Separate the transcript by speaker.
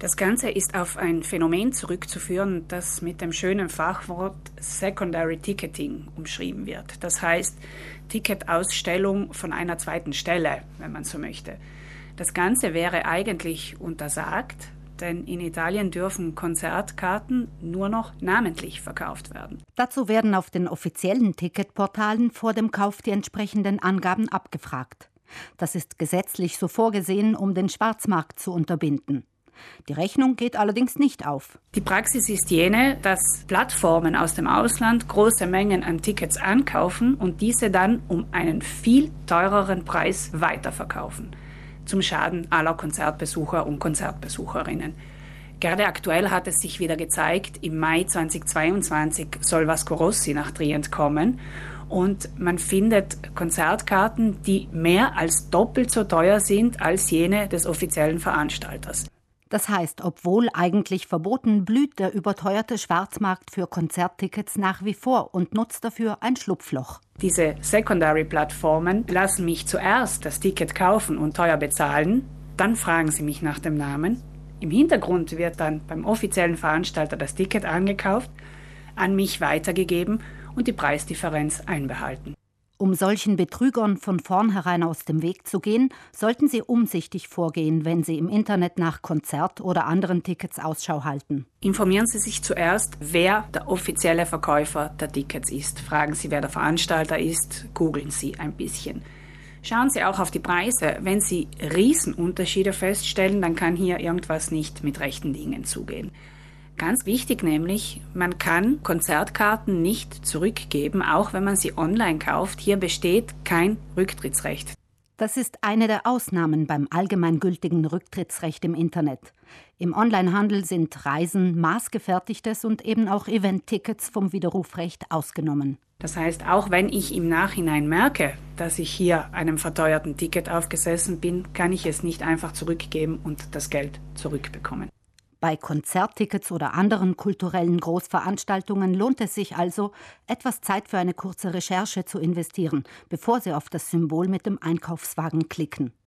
Speaker 1: Das Ganze ist auf ein Phänomen zurückzuführen, das mit dem schönen Fachwort Secondary Ticketing umschrieben wird. Das heißt Ticketausstellung von einer zweiten Stelle, wenn man so möchte. Das Ganze wäre eigentlich untersagt, denn in Italien dürfen Konzertkarten nur noch namentlich verkauft werden.
Speaker 2: Dazu werden auf den offiziellen Ticketportalen vor dem Kauf die entsprechenden Angaben abgefragt. Das ist gesetzlich so vorgesehen, um den Schwarzmarkt zu unterbinden. Die Rechnung geht allerdings nicht auf.
Speaker 1: Die Praxis ist jene, dass Plattformen aus dem Ausland große Mengen an Tickets ankaufen und diese dann um einen viel teureren Preis weiterverkaufen. Zum Schaden aller Konzertbesucher und Konzertbesucherinnen. Gerade aktuell hat es sich wieder gezeigt, im Mai 2022 soll Vasco Rossi nach Trient kommen und man findet Konzertkarten, die mehr als doppelt so teuer sind als jene des offiziellen Veranstalters.
Speaker 2: Das heißt, obwohl eigentlich verboten, blüht der überteuerte Schwarzmarkt für Konzerttickets nach wie vor und nutzt dafür ein Schlupfloch.
Speaker 1: Diese Secondary-Plattformen lassen mich zuerst das Ticket kaufen und teuer bezahlen, dann fragen sie mich nach dem Namen. Im Hintergrund wird dann beim offiziellen Veranstalter das Ticket angekauft, an mich weitergegeben und die Preisdifferenz einbehalten.
Speaker 2: Um solchen Betrügern von vornherein aus dem Weg zu gehen, sollten Sie umsichtig vorgehen, wenn Sie im Internet nach Konzert oder anderen Tickets Ausschau halten.
Speaker 1: Informieren Sie sich zuerst, wer der offizielle Verkäufer der Tickets ist. Fragen Sie, wer der Veranstalter ist. Googeln Sie ein bisschen. Schauen Sie auch auf die Preise. Wenn Sie Riesenunterschiede feststellen, dann kann hier irgendwas nicht mit rechten Dingen zugehen. Ganz wichtig nämlich, man kann Konzertkarten nicht zurückgeben, auch wenn man sie online kauft. Hier besteht kein Rücktrittsrecht.
Speaker 2: Das ist eine der Ausnahmen beim allgemeingültigen Rücktrittsrecht im Internet. Im Onlinehandel sind Reisen, maßgefertigtes und eben auch Event-Tickets vom Widerrufrecht ausgenommen.
Speaker 1: Das heißt, auch wenn ich im Nachhinein merke, dass ich hier einem verteuerten Ticket aufgesessen bin, kann ich es nicht einfach zurückgeben und das Geld zurückbekommen.
Speaker 2: Bei Konzerttickets oder anderen kulturellen Großveranstaltungen lohnt es sich also, etwas Zeit für eine kurze Recherche zu investieren, bevor Sie auf das Symbol mit dem Einkaufswagen klicken.